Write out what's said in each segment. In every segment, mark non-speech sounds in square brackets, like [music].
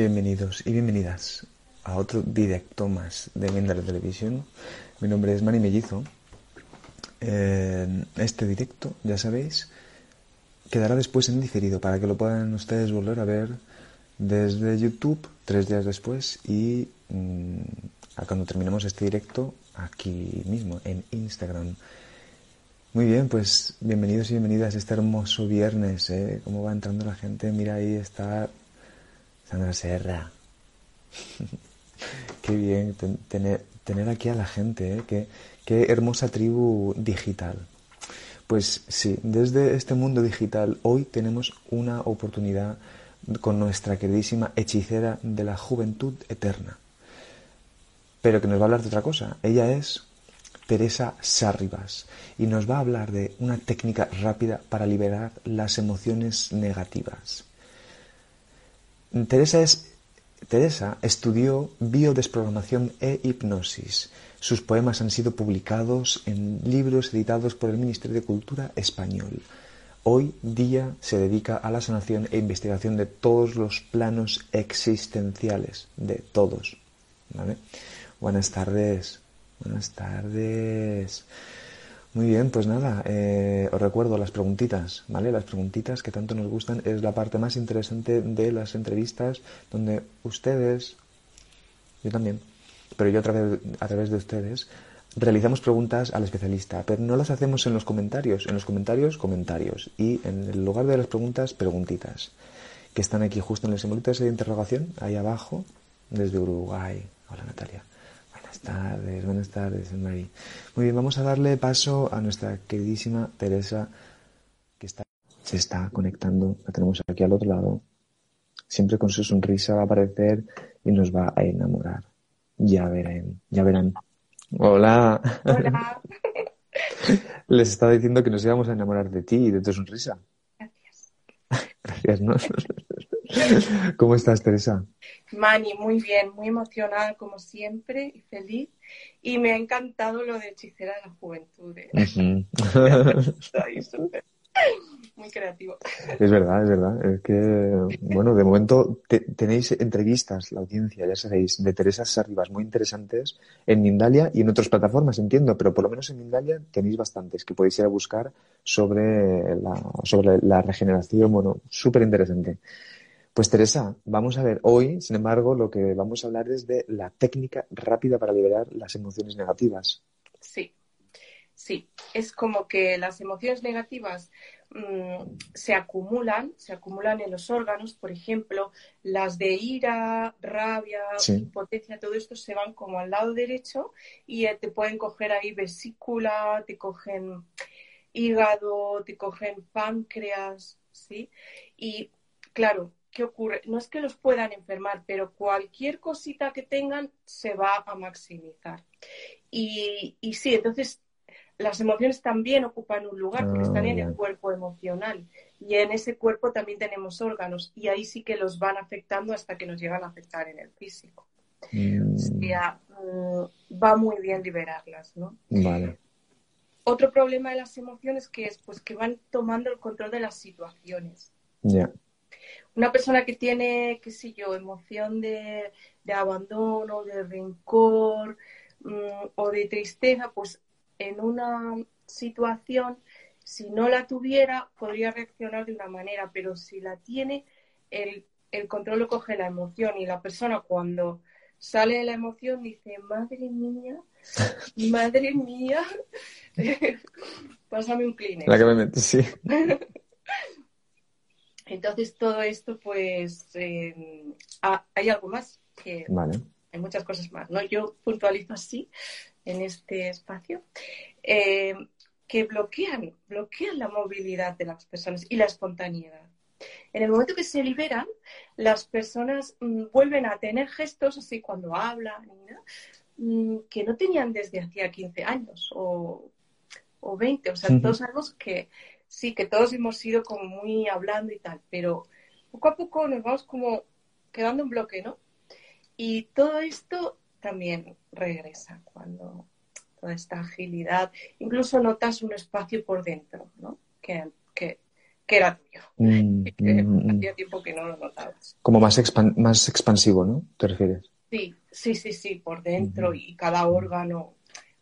Bienvenidos y bienvenidas a otro directo más de Mendel Televisión. Mi nombre es Mani Mellizo. este directo, ya sabéis, quedará después en diferido para que lo puedan ustedes volver a ver desde YouTube tres días después y mm, a cuando terminemos este directo aquí mismo en Instagram. Muy bien, pues bienvenidos y bienvenidas este hermoso viernes, ¿eh? Cómo va entrando la gente, mira ahí está Sandra Serra. [laughs] Qué bien tener, aquí a la gente, ¿eh? Qué hermosa tribu digital. Pues sí, desde este mundo digital hoy tenemos una oportunidad con nuestra queridísima hechicera de la juventud eterna. Pero que nos va a hablar de otra cosa. Ella es Teresa Sarribas y nos va a hablar de una técnica rápida para liberar las emociones negativas. Teresa, es, Teresa estudió biodesprogramación e hipnosis. Sus poemas han sido publicados en libros editados por el Ministerio de Cultura español. Hoy día se dedica a la sanación e investigación de todos los planos existenciales, de todos. Buenas tardes, buenas tardes. Muy bien, pues nada, eh, os recuerdo las preguntitas, ¿vale? Las preguntitas que tanto nos gustan es la parte más interesante de las entrevistas donde ustedes, yo también, pero yo a través, a través de ustedes, realizamos preguntas al especialista, pero no las hacemos en los comentarios. En los comentarios, comentarios. Y en el lugar de las preguntas, preguntitas. Que están aquí justo en el simbolito de interrogación, ahí abajo, desde Uruguay. Hola Natalia. Buenas tardes, buenas tardes, Muy bien, vamos a darle paso a nuestra queridísima Teresa, que está, se está conectando. La tenemos aquí al otro lado. Siempre con su sonrisa va a aparecer y nos va a enamorar. Ya verán, ya verán. Hola. Hola. [laughs] Les estaba diciendo que nos íbamos a enamorar de ti y de tu sonrisa. Gracias. [laughs] Gracias, ¿no? [laughs] [laughs] ¿Cómo estás, Teresa? Mani, muy bien, muy emocionada como siempre y feliz. Y me ha encantado lo de hechicera de la juventud. ¿eh? [laughs] muy creativo. Es verdad, es verdad. Es que, bueno, de momento tenéis entrevistas, la audiencia, ya sabéis, de Teresa Sarribas muy interesantes en Mindalia y en otras plataformas, entiendo, pero por lo menos en Mindalia tenéis bastantes que podéis ir a buscar sobre la, sobre la regeneración, bueno, súper interesante. Pues Teresa, vamos a ver, hoy, sin embargo, lo que vamos a hablar es de la técnica rápida para liberar las emociones negativas. Sí, sí, es como que las emociones negativas Mm, se acumulan, se acumulan en los órganos, por ejemplo, las de ira, rabia, impotencia, todo esto se van como al lado derecho y eh, te pueden coger ahí vesícula, te cogen hígado, te cogen páncreas, ¿sí? Y claro, ¿qué ocurre? No es que los puedan enfermar, pero cualquier cosita que tengan se va a maximizar. Y, y sí, entonces las emociones también ocupan un lugar porque están en el ah, cuerpo emocional y en ese cuerpo también tenemos órganos y ahí sí que los van afectando hasta que nos llegan a afectar en el físico. Mm. O sea, mm, va muy bien liberarlas, ¿no? Vale. Otro problema de las emociones que es pues que van tomando el control de las situaciones. Ya. Una persona que tiene, qué sé yo, emoción de, abandono, de rencor mm, o de tristeza, pues en una situación, si no la tuviera, podría reaccionar de una manera, pero si la tiene, el, control lo coge la emoción y la persona cuando sale de la emoción dice, madre mía, madre mía, [laughs] pásame un cleaner. La que me metí, sí. [laughs] Entonces todo esto, pues, eh, hay algo más que... Vale. Hay muchas cosas más, ¿no? Yo puntualizo así, en este espacio, eh, que bloquean, bloquean la movilidad de las personas y la espontaneidad. En el momento que se liberan, las personas mm, vuelven a tener gestos así cuando hablan, mm, que no tenían desde hacía 15 años o, o 20. O sea, todos sabemos que sí, que todos hemos ido como muy hablando y tal, pero poco a poco nos vamos como quedando en bloque, ¿no? Y todo esto también regresa cuando toda esta agilidad, incluso notas un espacio por dentro, ¿no? Que, que era tuyo. Mm, [laughs] Que mm, mm. Hacía tiempo que no lo notabas. Como más, expan- más expansivo, ¿no? ¿Te refieres? Sí, sí, sí, sí, por dentro y cada órgano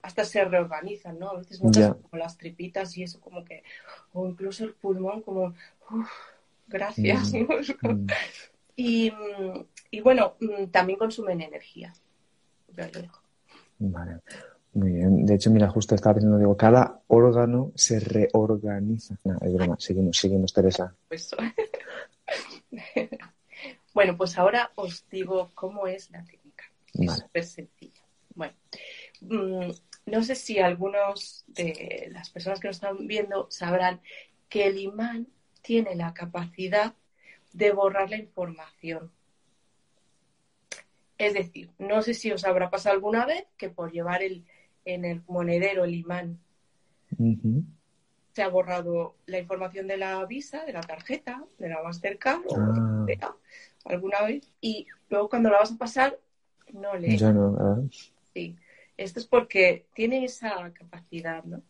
hasta se reorganizan, ¿no? A veces notas Ya. como las tripitas y eso como que, o incluso el pulmón como, uff, gracias, Mm, ¿no? Mm. [laughs] Y, y bueno, mm, también consumen energía. Vale. Muy bien. De hecho, mira, justo estaba pensando, digo, cada órgano se reorganiza. No, es broma. Seguimos, seguimos, Teresa. Pues, [laughs] bueno, pues ahora os digo cómo es la técnica. Es Vale. súper sencilla. Bueno, no sé si algunos de las personas que nos están viendo sabrán que el imán tiene la capacidad de borrar la información. Es decir, no sé si os habrá pasado alguna vez que por llevar el, en el monedero el imán se ha borrado la información de la visa, de la tarjeta, de la Mastercard o Ah. alguna vez y luego cuando la vas a pasar no lee. Ya no, ¿verdad? Sí. Esto es porque tiene esa capacidad, ¿no?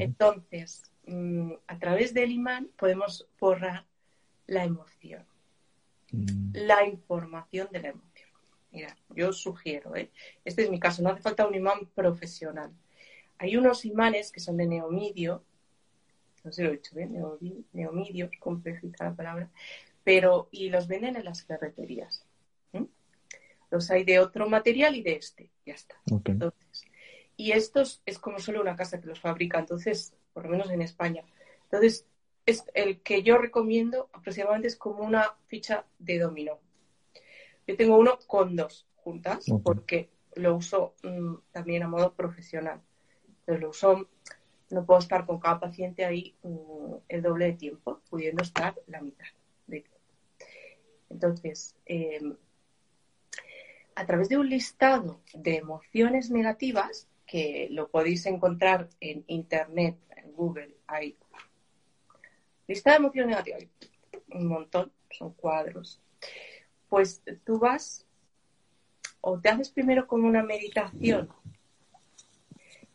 Entonces, mm, a través del imán podemos borrar la emoción, Mm. la información de la emoción. Mira, yo sugiero, ¿eh? este es mi caso, no hace falta un imán profesional. Hay unos imanes que son de neomidio, no sé si lo he dicho bien, neomidio, compleja la palabra, pero y los venden en las ferreterías. Los hay de otro material y de este, ya está. Entonces, y estos es como solo una casa que los fabrica, entonces, por lo menos en España. Entonces, es el que yo recomiendo aproximadamente es como una ficha de dominó. Yo tengo uno con dos juntas Ok. porque lo uso mm, también a modo profesional. Entonces lo uso, no puedo estar con cada paciente ahí mm, el doble de tiempo, pudiendo estar la mitad de tiempo. Entonces, eh, a través de un listado de emociones negativas, que lo podéis encontrar en internet, en Google, hay lista de emociones negativas, un montón, son cuadros. Pues tú vas o te haces primero como una meditación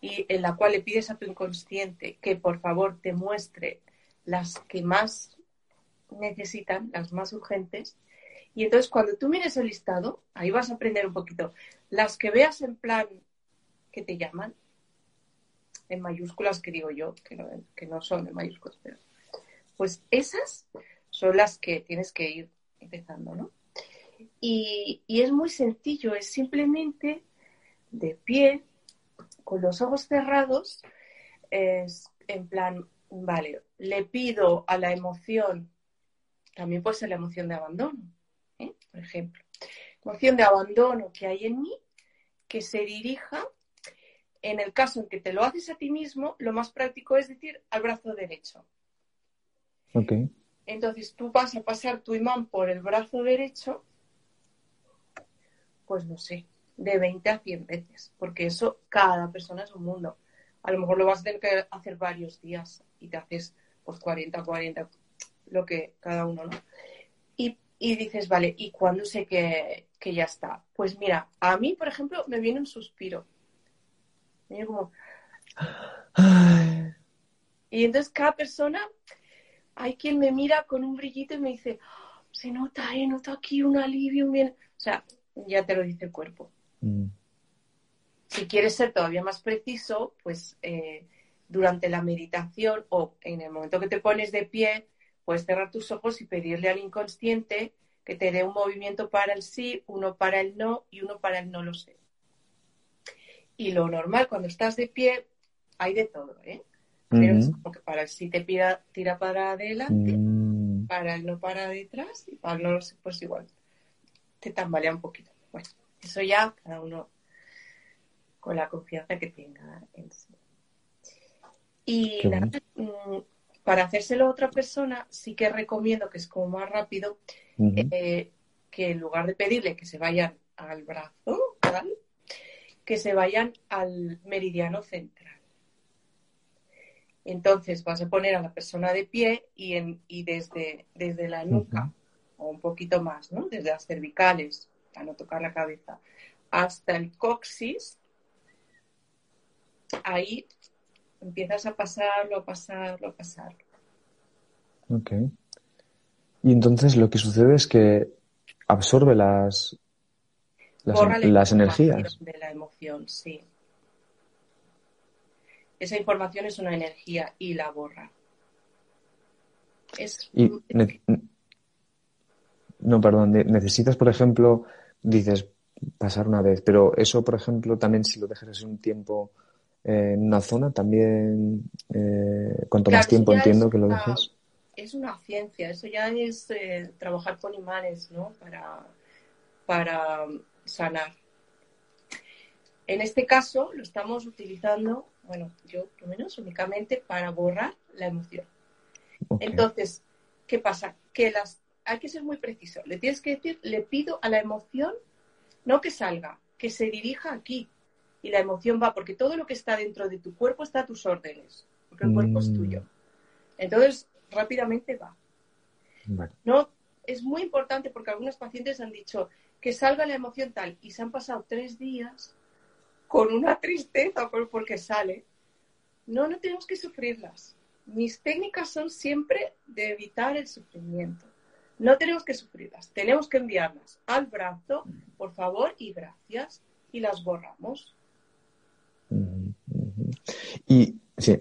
y en la cual le pides a tu inconsciente que por favor te muestre las que más necesitan, las más urgentes, y entonces cuando tú mires el listado, ahí vas a aprender un poquito. Las que veas en plan que te llaman, en mayúsculas que digo yo, que no, que no son en mayúsculas, pero pues esas son las que tienes que ir empezando, ¿no? Y, y es muy sencillo, es simplemente de pie, con los ojos cerrados, es en plan, vale, le pido a la emoción, también puede ser la emoción de abandono, ¿eh? por ejemplo, emoción de abandono que hay en mí, que se dirija, en el caso en que te lo haces a ti mismo, lo más práctico es decir al brazo derecho. Ok. Entonces tú vas a pasar tu imán por el brazo derecho, pues no sé, de 20 a 100 veces, porque eso cada persona es un mundo. A lo mejor lo vas a tener que hacer varios días y te haces pues 40, 40, lo que cada uno, ¿no? Y, y dices, vale, ¿y cuándo sé que, que ya está? Pues mira, a mí, por ejemplo, me viene un suspiro. Me viene como... Ay, Y entonces cada persona, hay quien me mira con un brillito y me dice, "Oh, se nota, eh, noto aquí un alivio, un bien. O sea, ya te lo dice el cuerpo. mm, Si quieres ser todavía más preciso, pues eh, durante la meditación o en el momento que te pones de pie, puedes cerrar tus ojos y pedirle al inconsciente que te dé un movimiento para el sí, uno para el no y uno para el no lo sé. Y lo normal cuando estás de pie, hay de todo, ¿eh? Pero es como que para el sí te pida, tira para adelante, mm, para el no para detrás y para el no lo sé, pues igual. Te tambalea un poquito. Bueno, eso ya cada uno con la confianza que tenga en sí. Y Qué nada, mm, para hacérselo a otra persona, sí que recomiendo que es como más rápido, eh, que en lugar de pedirle que se vayan al brazo, ¿vale? que se vayan al meridiano central. Entonces vas a poner a la persona de pie y, en, y desde, desde la nuca, o un poquito más, ¿no? Desde las cervicales, para no tocar la cabeza, hasta el coxis, ahí empiezas a pasarlo, a pasarlo, a pasarlo. Ok. Y entonces lo que sucede es que absorbe las, las, Borra la las energías. De la emoción, sí. Esa información es una energía y la borra. Es, Y ne- no, perdón, ne- necesitas, por ejemplo, dices pasar una vez, pero eso, por ejemplo, también si lo dejas así un tiempo en una zona, también eh, cuanto Claro, más tiempo entiendo que lo una- dejes. es una ciencia, eso ya es eh, trabajar con imanes, ¿no? Para, para sanar. En este caso lo estamos utilizando, bueno, yo por lo menos únicamente para borrar la emoción. Entonces, ¿qué pasa? Que las hay que ser muy preciso. Le tienes que decir, le pido a la emoción, no que salga, que se dirija aquí. Y la emoción va, porque todo lo que está dentro de tu cuerpo está a tus órdenes, porque el cuerpo es Mm. tuyo. Entonces, rápidamente va. Vale. No, es muy importante porque algunos pacientes han dicho que salga la emoción tal y se han pasado tres días con una tristeza por- porque sale. No, no tenemos que sufrirlas. Mis técnicas son siempre de evitar el sufrimiento. No tenemos que sufrirlas, tenemos que enviarlas al brazo, por favor, y gracias, y las borramos. Y sí,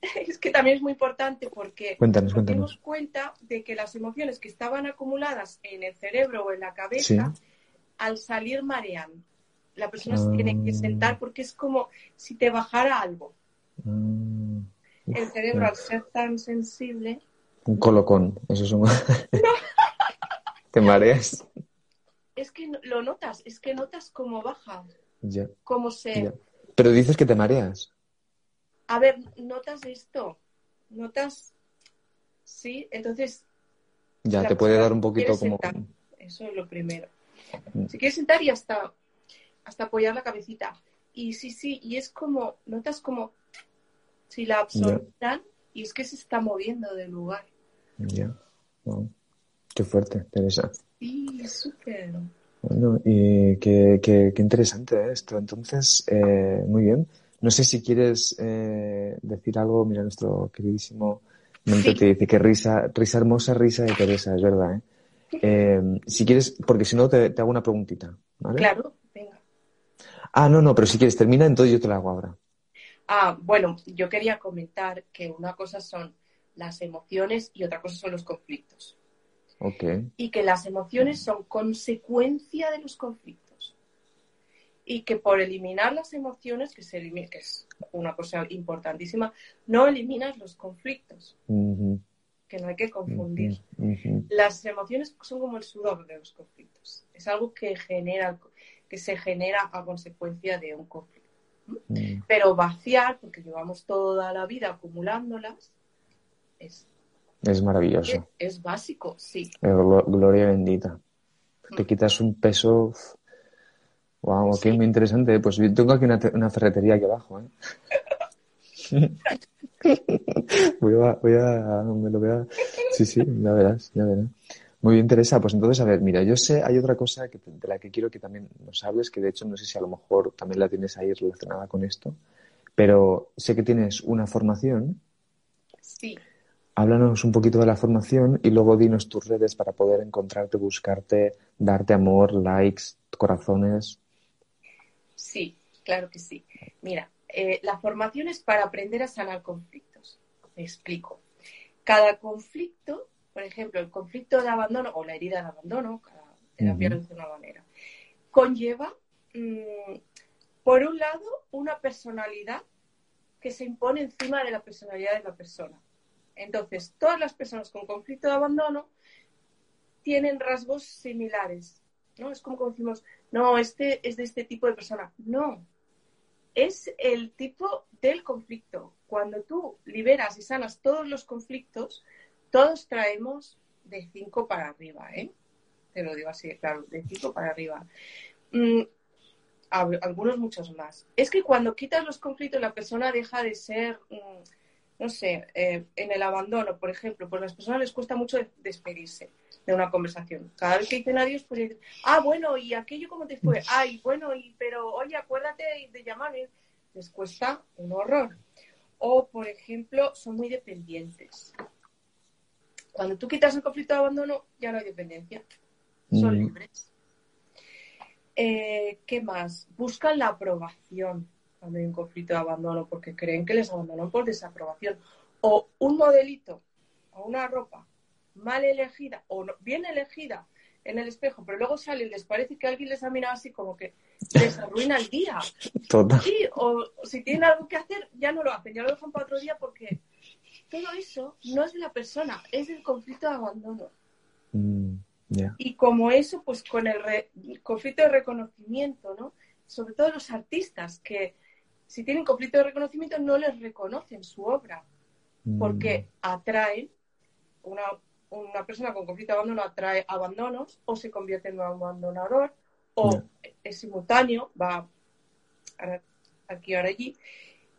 [laughs] Es que también es muy importante porque Cuéntanos, nos dimos cuenta de que las emociones que estaban acumuladas en el cerebro o en la cabeza, Sí. al salir marean. La persona Ah. se tiene que sentar porque es como si te bajara algo. Mm, El cerebro, al ser tan sensible, Un colocón, eso es un... [laughs] ¿Te mareas? es que lo notas, es que notas cómo baja, Ya, cómo se... ya. Pero dices que te mareas. A ver, notas esto, notas... Sí, entonces Ya, te puede dar un poquito como... sentar. Eso es lo primero. Mm. Si quieres sentar y hasta, hasta apoyar la cabecita. Y sí, sí, y es como, notas como si la absorban y es que se está moviendo del lugar. Ya. Wow. Qué fuerte, Teresa. Sí, súper. Bueno, y qué, qué- qué interesante ¿eh? esto. Entonces, eh, muy bien. No sé si quieres eh, decir algo. Mira, nuestro queridísimo Mente Sí. te dice que risa, risa hermosa, risa de Teresa, es verdad, ¿eh? Eh, si quieres, porque si no te, te hago una preguntita, ¿vale? Claro, venga. Ah, no, no, pero si quieres termina, entonces yo te la hago ahora. Ah, bueno, yo quería comentar que una cosa son las emociones y otra cosa son los conflictos. Y que las emociones son consecuencia de los conflictos. Y que por eliminar las emociones, que, se elimina, que es una cosa importantísima, no eliminas los conflictos, que no hay que confundir. Las emociones son como el sudor de los conflictos. Es algo que, genera, que se genera a consecuencia de un conflicto. Mm. Pero vaciar, porque llevamos toda la vida acumulándolas, es, Es maravilloso. es básico, sí. Eh, glo- Gloria bendita. Te Mm. quitas un peso. Wow, Sí. qué muy interesante. Pues yo tengo aquí una, te- una ferretería aquí abajo, ¿eh? [laughs] voy a, voy a, me lo voy a, sí, sí, ya verás, ya verás. Muy bien, Teresa. Pues entonces, a ver, mira, yo sé, hay otra cosa que, te- de la que quiero que también nos hables, que de hecho no sé si a lo mejor también la tienes ahí relacionada con esto, pero sé que tienes una formación. Sí. Háblanos un poquito de la formación y luego dinos tus redes para poder encontrarte, buscarte, darte amor, likes, corazones. Sí, claro que sí. Mira, eh, la formación es para aprender a sanar conflictos. Me explico. Cada conflicto, por ejemplo, el conflicto de abandono o la herida de abandono, cada terapia de una manera, conlleva, mm, por un lado, una personalidad que se impone encima de la personalidad de la persona. Entonces, todas las personas con conflicto de abandono tienen rasgos similares. ¿no? Es como cuando decimos, no, este es de este tipo de persona. No, es el tipo del conflicto. Cuando tú liberas y sanas todos los conflictos, todos traemos de 5 para arriba, ¿eh? Te lo digo así, claro, de 5 para arriba. Mm, algunos muchos más. Es que cuando quitas los conflictos, la persona deja de ser, mm, no sé, eh, en el abandono, por ejemplo, pues a las personas les cuesta mucho despedirse de una conversación. Cada vez que dicen adiós, pues dicen, ah, bueno, ¿y aquello cómo te fue? Ay, bueno, y pero oye, acuérdate de llamarme. Les cuesta un horror. O, por ejemplo, son muy dependientes. Cuando tú quitas el conflicto de abandono, ya no hay dependencia. Son Mm. libres. Eh, ¿Qué más? Buscan la aprobación cuando hay un conflicto de abandono porque creen que les abandonan por desaprobación. O un modelito o una ropa mal elegida o no- bien elegida en el espejo, pero luego sale y les parece que alguien les ha mirado así como que les arruina el día. Total. Sí, o si tienen algo que hacer, ya no lo hacen, ya lo dejan para otro día porque todo eso no es de la persona, es del conflicto de abandono. Mm. Y como eso, pues con el re- conflicto de reconocimiento, ¿no? Sobre todo los artistas, que si tienen conflicto de reconocimiento no les reconocen su obra, Mm, porque atraen, una, una persona con conflicto de abandono atrae abandonos, o se convierte en un abandonador, o es simultáneo, va aquí, ahora allí.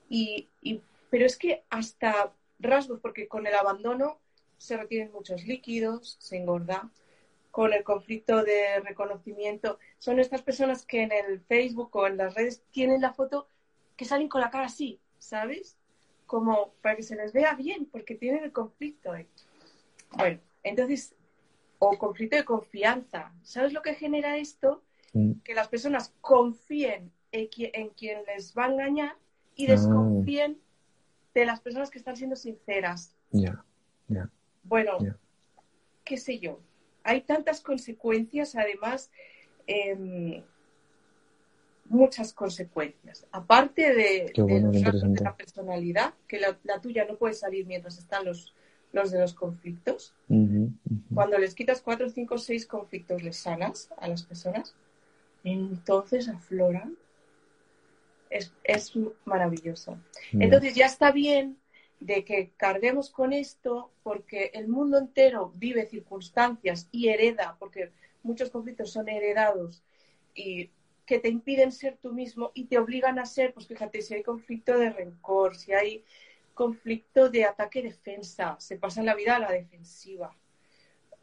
Y, y- pero es que hasta rasgos, porque con el abandono se retienen muchos líquidos, se engorda. Con el conflicto de reconocimiento, son estas personas que en el Facebook o en las redes tienen la foto que salen con la cara así, ¿sabes? Como para que se les vea bien, porque tienen el conflicto. Bueno, entonces, o conflicto de confianza. ¿Sabes lo que genera esto? mm, que las personas confíen en, qui- en quien les va a engañar y Ah. desconfíen de las personas que están siendo sinceras. ya. Ya. Bueno, qué sé yo. Hay tantas consecuencias, además, em, muchas consecuencias. Aparte de, bueno, de los la personalidad, que la, la tuya no puede salir mientras están los, los de los conflictos. Cuando les quitas cuatro, cinco, seis conflictos, les sanas a las personas, entonces afloran. Es, es maravilloso. Entonces ya está bien de que carguemos con esto porque el mundo entero vive circunstancias y hereda, porque muchos conflictos son heredados y que te impiden ser tú mismo y te obligan a ser, pues fíjate, si hay conflicto de rencor, si hay conflicto de ataque-defensa, se pasan la vida a la defensiva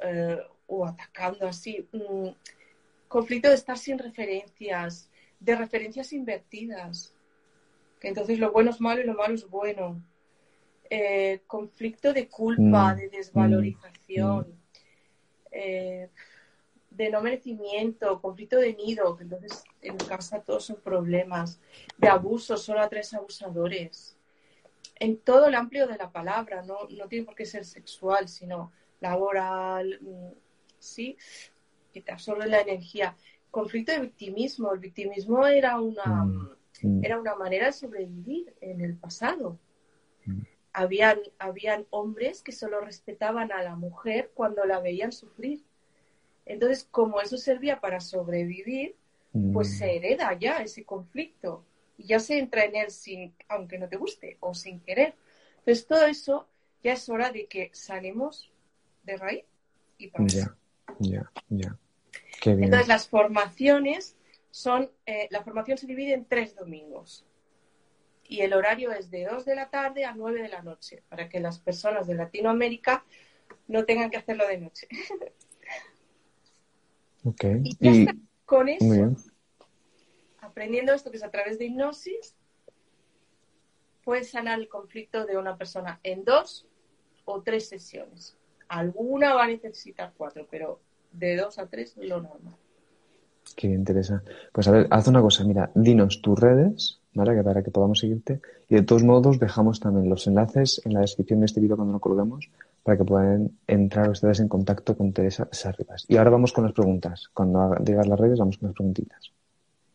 eh, o atacando así. Mm, conflicto de estar sin referencias, de referencias invertidas, que entonces lo bueno es malo y lo malo es bueno. Eh, conflicto de culpa, Mm, de desvalorización, eh, de no merecimiento, conflicto de nido, que entonces en casa todos son problemas, de abuso, solo a tres abusadores. En todo el amplio de la palabra, no, no tiene por qué ser sexual, sino laboral, mm, sí, que te absorbe la energía. Conflicto de victimismo. El victimismo era una, Mm, mm. era una manera de sobrevivir en el pasado. Mm. Habían, habían hombres que solo respetaban a la mujer cuando la veían sufrir. Entonces, como eso servía para sobrevivir, pues Mm. se hereda ya ese conflicto y ya se entra en él sin, aunque no te guste o sin querer. Entonces, todo eso ya es hora de que salimos de raíz y para Ya, ya, ya. Qué bien. entonces, las formaciones son, eh, la formación se divide en tres domingos. Y el horario es de 2 de la tarde a 9 de la noche, para que las personas de Latinoamérica no tengan que hacerlo de noche. [laughs] Y ya Y, está. Con eso, muy bien. aprendiendo esto que es a través de hipnosis, puedes sanar el conflicto de una persona en dos o tres sesiones. Alguna va a necesitar cuatro, pero de dos a tres es lo normal. Qué bien, Teresa. Pues a ver, haz una cosa, mira, dinos tus redes, ¿vale? Para que podamos seguirte. Y de todos modos, dejamos también los enlaces en la descripción de este vídeo cuando lo colguemos, para que puedan entrar ustedes en contacto con Teresa Sarribas. Y ahora vamos con las preguntas. Cuando digas las redes, vamos con las preguntitas.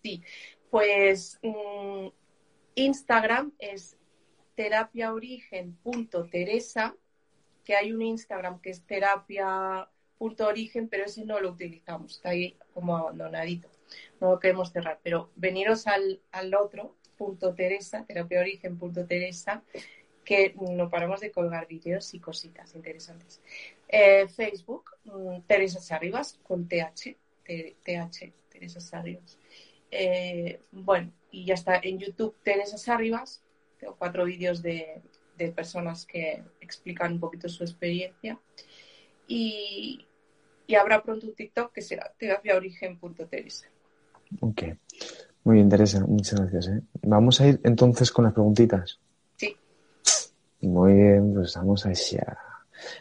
Sí, pues mm, Instagram es terapiaorigen.teresa, que hay un Instagram que es terapia.origen, pero ese no lo utilizamos, está ahí como abandonadito, no lo queremos cerrar, pero veniros al, al otro, punto Teresa, terapiaorigen.teresa, que no paramos de colgar vídeos y cositas interesantes. Eh, Facebook, mm, Teresa Sarribas, con TH, TH, Teresa Sarribas. Eh, bueno, y ya está en YouTube Teresa Sarribas. Tengo cuatro vídeos de, de personas que explican un poquito su experiencia. Y, y habrá pronto un TikTok que será terapiaorigen.teresa. Ok. Muy bien, Teresa, muchas gracias. ¿eh? Vamos a ir entonces con las preguntitas. Sí. Muy bien, pues vamos a allá.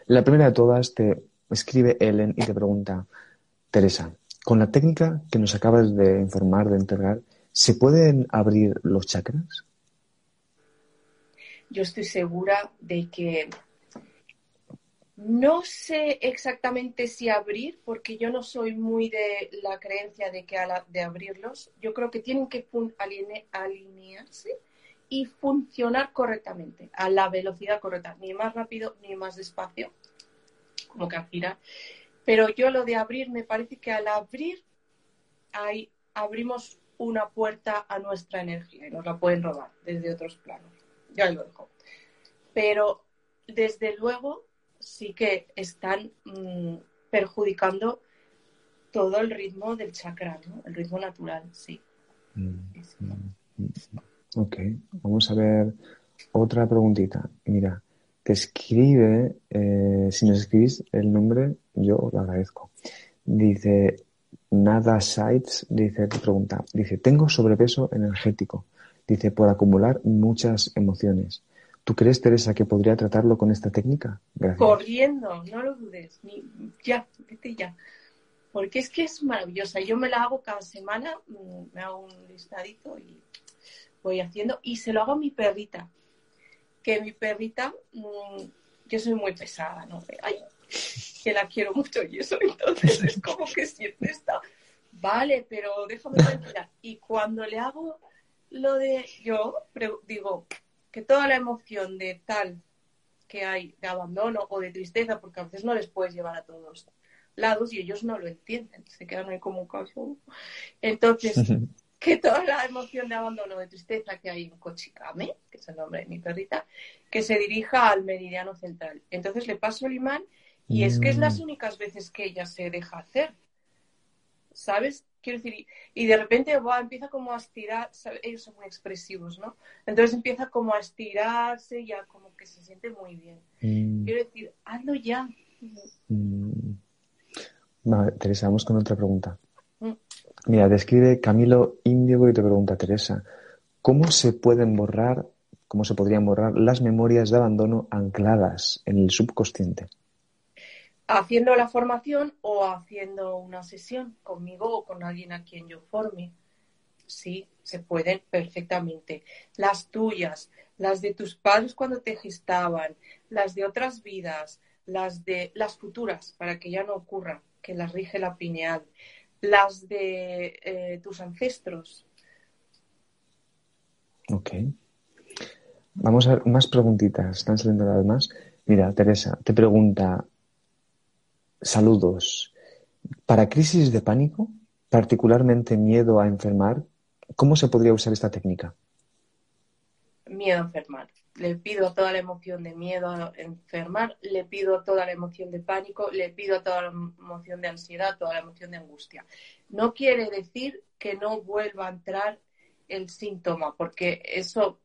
La primera de todas te escribe Ellen y te pregunta, Teresa, con la técnica que nos acabas de informar, de entregar, ¿se pueden abrir los chakras? Yo estoy segura de que no sé exactamente si abrir, porque yo no soy muy de la creencia de que de abrirlos. Yo creo que tienen que alinearse y funcionar correctamente, a la velocidad correcta, ni más rápido ni más despacio, como que al Pero yo lo de abrir, me parece que al abrir, ahí abrimos una puerta a nuestra energía y nos la pueden robar desde otros planos. Ya lo dejo. Pero desde luego sí que están mm, perjudicando todo el ritmo del chakra, ¿no? El ritmo natural, sí. Mm, mm, ok, vamos a ver otra preguntita. Mira, te escribe, eh, si nos escribís el nombre, yo lo agradezco. Dice, Nada Sites, dice, te pregunta, dice, tengo sobrepeso energético, dice, por acumular muchas emociones. ¿Tú crees, Teresa, que podría tratarlo con esta técnica? Corriendo, no lo dudes. Ya, vete ya. Porque es que es maravillosa. Yo me la hago cada semana, mm, me hago un listadito y voy haciendo. Y se lo hago a mi perrita. Que mi perrita, mm, yo soy muy pesada, ¿no? Ay, que la quiero mucho y eso. Entonces es como que siempre está. Vale, pero déjame tranquila. Y cuando le hago lo de yo, digo, que toda la emoción de tal que hay de abandono o de tristeza, porque a veces no les puedes llevar a todos lados y ellos no lo entienden, se quedan ahí como un caso. Entonces, [laughs] que toda la emoción de abandono, de tristeza que hay en Cochicame, que es el nombre de mi perrita, que se dirija al meridiano central. Entonces le paso el imán y es que es las mm. únicas veces que ella se deja hacer. ¿Sabes? Quiero decir, y, de repente empieza como a estirar, ellos son muy expresivos, ¿no? Entonces empieza como a estirarse, ya como que se siente muy bien. Mm. Quiero decir, hazlo ya. Mm. Vale, Teresa, vamos con otra pregunta. Mm. Mira, describe Camilo Índigo y te pregunta, Teresa, ¿cómo se pueden borrar, cómo se podrían borrar las memorias de abandono ancladas en el subconsciente? Haciendo la formación o haciendo una sesión conmigo o con alguien a quien yo forme. Sí, se pueden perfectamente. Las tuyas, las de tus padres cuando te gestaban, las de otras vidas, las de las futuras, para que ya no ocurra, que las rige la pineal, las de eh, tus ancestros. Ok. Vamos a ver más preguntitas. Están saliendo las más. Mira, Teresa, te pregunta, Saludos. Para crisis de pánico, particularmente miedo a enfermar, ¿cómo se podría usar esta técnica? Miedo a enfermar. Le pido toda la emoción de miedo a enfermar, le pido toda la emoción de pánico, le pido toda la emoción de ansiedad, toda la emoción de angustia. No quiere decir que no vuelva a entrar el síntoma, porque eso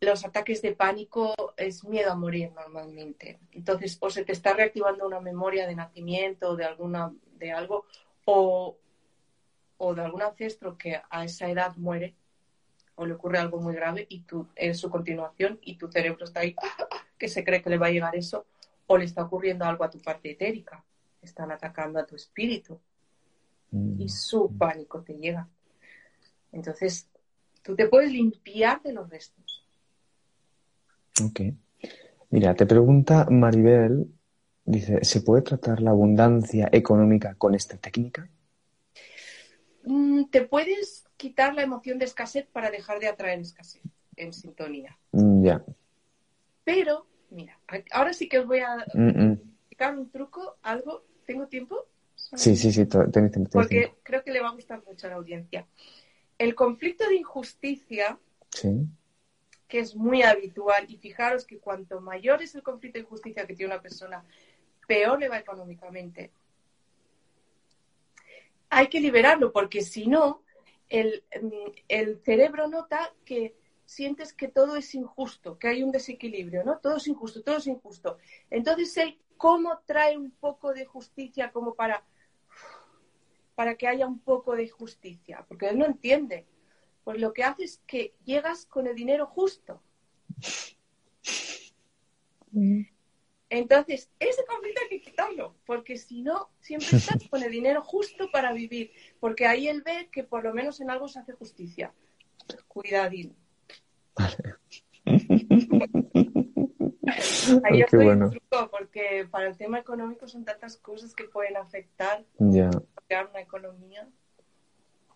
los ataques de pánico es miedo a morir normalmente. Entonces, o se te está reactivando una memoria de nacimiento de alguna de algo o, de algún ancestro que a esa edad muere o le ocurre algo muy grave y tú en su continuación y tu cerebro está ahí [laughs] que se cree que le va a llegar eso o le está ocurriendo algo a tu parte etérica. Están atacando a tu espíritu y su mm. pánico te llega. Entonces, tú te puedes limpiar de los restos Ok. Mira, te pregunta Maribel, dice, ¿se puede tratar la abundancia económica con esta técnica? Mm, te puedes quitar la emoción de escasez para dejar de atraer escasez en sintonía. Mm, ya. Pero, mira, ahora sí que os voy a explicar un truco, algo. ¿Tengo tiempo? Sí, sí, sí, tenéis tiempo. Porque creo que le va a gustar mucho a la audiencia. El conflicto de injusticia sí que es muy habitual. Y fijaros que cuanto mayor es el conflicto de injusticia que tiene una persona, peor le va económicamente. Hay que liberarlo porque si no, el, cerebro nota que sientes que todo es injusto, que hay un desequilibrio, ¿no? Todo es injusto, todo es injusto. Entonces, él, ¿cómo trae un poco de justicia como para, para que haya un poco de justicia? Porque él no entiende pues lo que hace es que llegas con el dinero justo. Entonces, ese conflicto hay que quitarlo, porque si no, siempre estás [laughs] con el dinero justo para vivir, porque ahí él ve que por lo menos en algo se hace justicia. Cuidadín. Vale. [laughs] Ahí estoy bueno. truco, porque para el tema económico son tantas cosas que pueden afectar ya. crear una economía.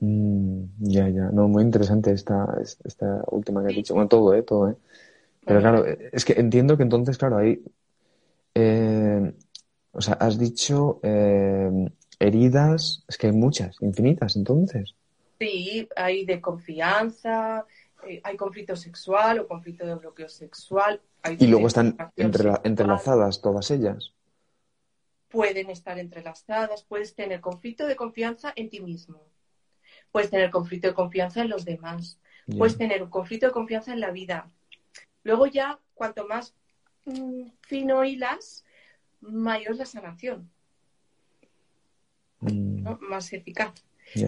Mm, ya, ya. No, muy interesante esta, esta última que has dicho. Bueno, todo, ¿eh? Todo, ¿eh? Pero claro, es que entiendo que entonces, claro, hay... Eh, o sea, has dicho eh, heridas, es que hay muchas, infinitas, entonces. Sí, hay de confianza, eh, hay conflicto sexual o conflicto de bloqueo sexual. y luego están entrelazadas todas ellas. Pueden estar entrelazadas, puedes tener conflicto de confianza en ti mismo, puedes tener conflicto de confianza en los demás, puedes tener un conflicto de confianza en la vida. Luego ya, cuanto más mm, fino hilas, mayor es la sanación, mm. más eficaz.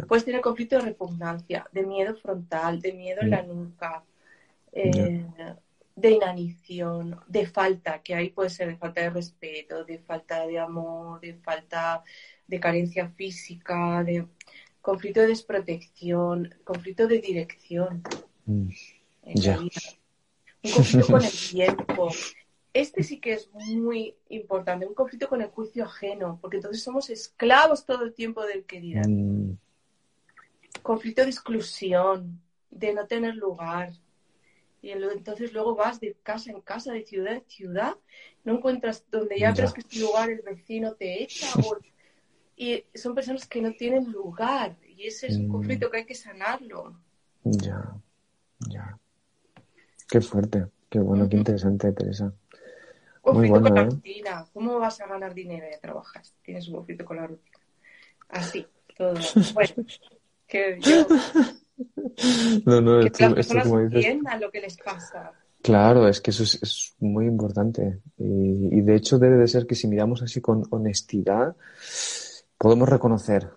Puedes tener conflicto de repugnancia, de miedo frontal, de miedo en la nuca, eh, de inanición, de falta, que ahí puede ser de falta de respeto, de falta de amor, de falta de carencia física, de conflicto de desprotección, conflicto de dirección. Mm. Un conflicto con el tiempo. Este sí que es muy importante, un conflicto con el juicio ajeno, porque entonces somos esclavos todo el tiempo del que dirán. Mm conflicto de exclusión, de no tener lugar. Y entonces luego vas de casa en casa, de ciudad en ciudad, no encuentras donde ya, crees que es tu lugar, el vecino te echa. Y son personas que no tienen lugar. Y ese es un mm. conflicto que hay que sanarlo. Ya, ya. Qué fuerte, qué bueno, qué interesante, Teresa. Conflicto con la ¿eh? rutina. ¿Cómo vas a ganar dinero? Ya trabajas. Tienes un conflicto con la rutina. Así, todo. [laughs] Bueno, que yo, no, no, que las personas entiendan lo que les pasa. Claro, es que eso es, muy importante. Y, de hecho debe de ser que si miramos así con honestidad, podemos reconocer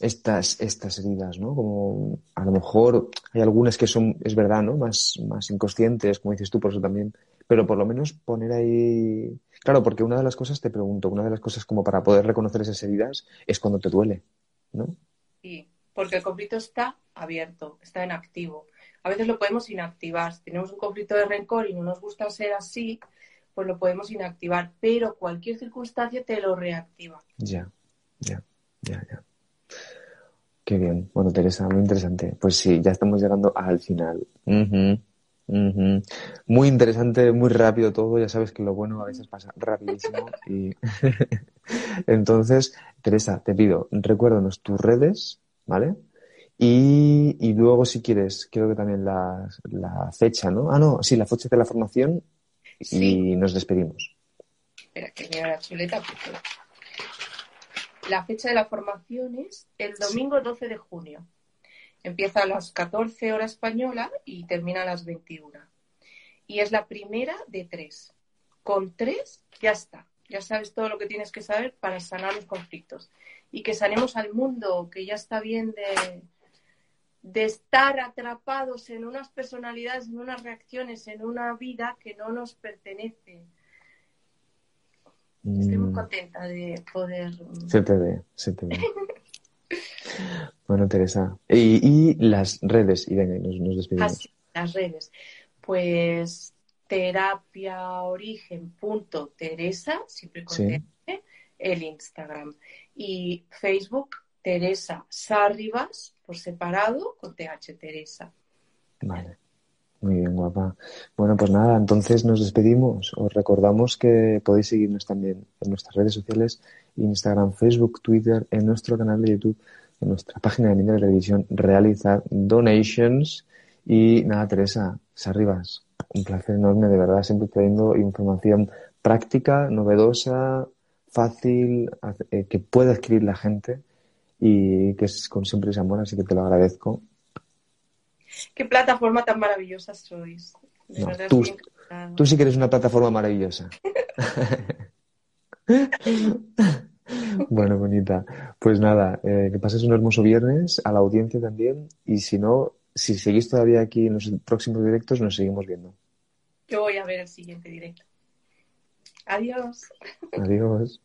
estas, estas heridas, ¿no? Como a lo mejor hay algunas que son, es verdad, ¿no? Más, más inconscientes, como dices tú, por eso también. Pero por lo menos poner ahí. Claro, porque una de las cosas, te pregunto, una de las cosas como para poder reconocer esas heridas es cuando te duele, ¿no? Sí porque el conflicto está abierto, está en activo. A veces lo podemos inactivar. Si tenemos un conflicto de rencor y no nos gusta ser así, pues lo podemos inactivar, pero cualquier circunstancia te lo reactiva. Ya, ya, ya, ya. Qué bien. Bueno, Teresa, muy interesante. Pues sí, ya estamos llegando al final. Muy interesante, muy rápido todo. Ya sabes que lo bueno a veces pasa rapidísimo. y [laughs] Entonces, Teresa, te pido, recuérdanos tus redes ¿vale? Y, luego, si quieres, creo que también la, fecha, ¿no? Ah, no, sí, la fecha de la formación y nos despedimos. Espera, que me la chuleta. La fecha de la formación es el domingo 12 de junio. Empieza a las 14 horas española y termina a las 21. Y es la primera de tres. Con tres ya está. Ya sabes todo lo que tienes que saber para sanar los conflictos y que sanemos al mundo, que ya está bien de, de estar atrapados en unas personalidades, en unas reacciones, en una vida que no nos pertenece. Estoy muy mm. contenta de poder. Se te ve, se te ve. [laughs] bueno, Teresa. Y, las redes, y venga, nos, nos despedimos. Ah, las redes. Pues terapiaorigen.teresa, siempre con el Instagram y Facebook Teresa Sarribas por separado con TH Teresa. Vale. Muy bien, guapa. Bueno, pues nada, entonces nos despedimos. Os recordamos que podéis seguirnos también en nuestras redes sociales, Instagram, Facebook, Twitter, en nuestro canal de YouTube, en nuestra página de Niña de Televisión, realizar donations. Y nada, Teresa, Sarribas, un placer enorme, de verdad, siempre trayendo información práctica, novedosa, fácil, eh, que pueda escribir la gente y que es con siempre ese amor, así que te lo agradezco. Qué plataforma tan maravillosa sois. Tú, sí que eres una plataforma maravillosa. [laughs] Bueno, bonita. Pues nada, eh, que pases un hermoso viernes, a la audiencia también, y si no, si seguís todavía aquí en los próximos directos, nos seguimos viendo. Yo voy a ver el siguiente directo. Adiós. Adiós.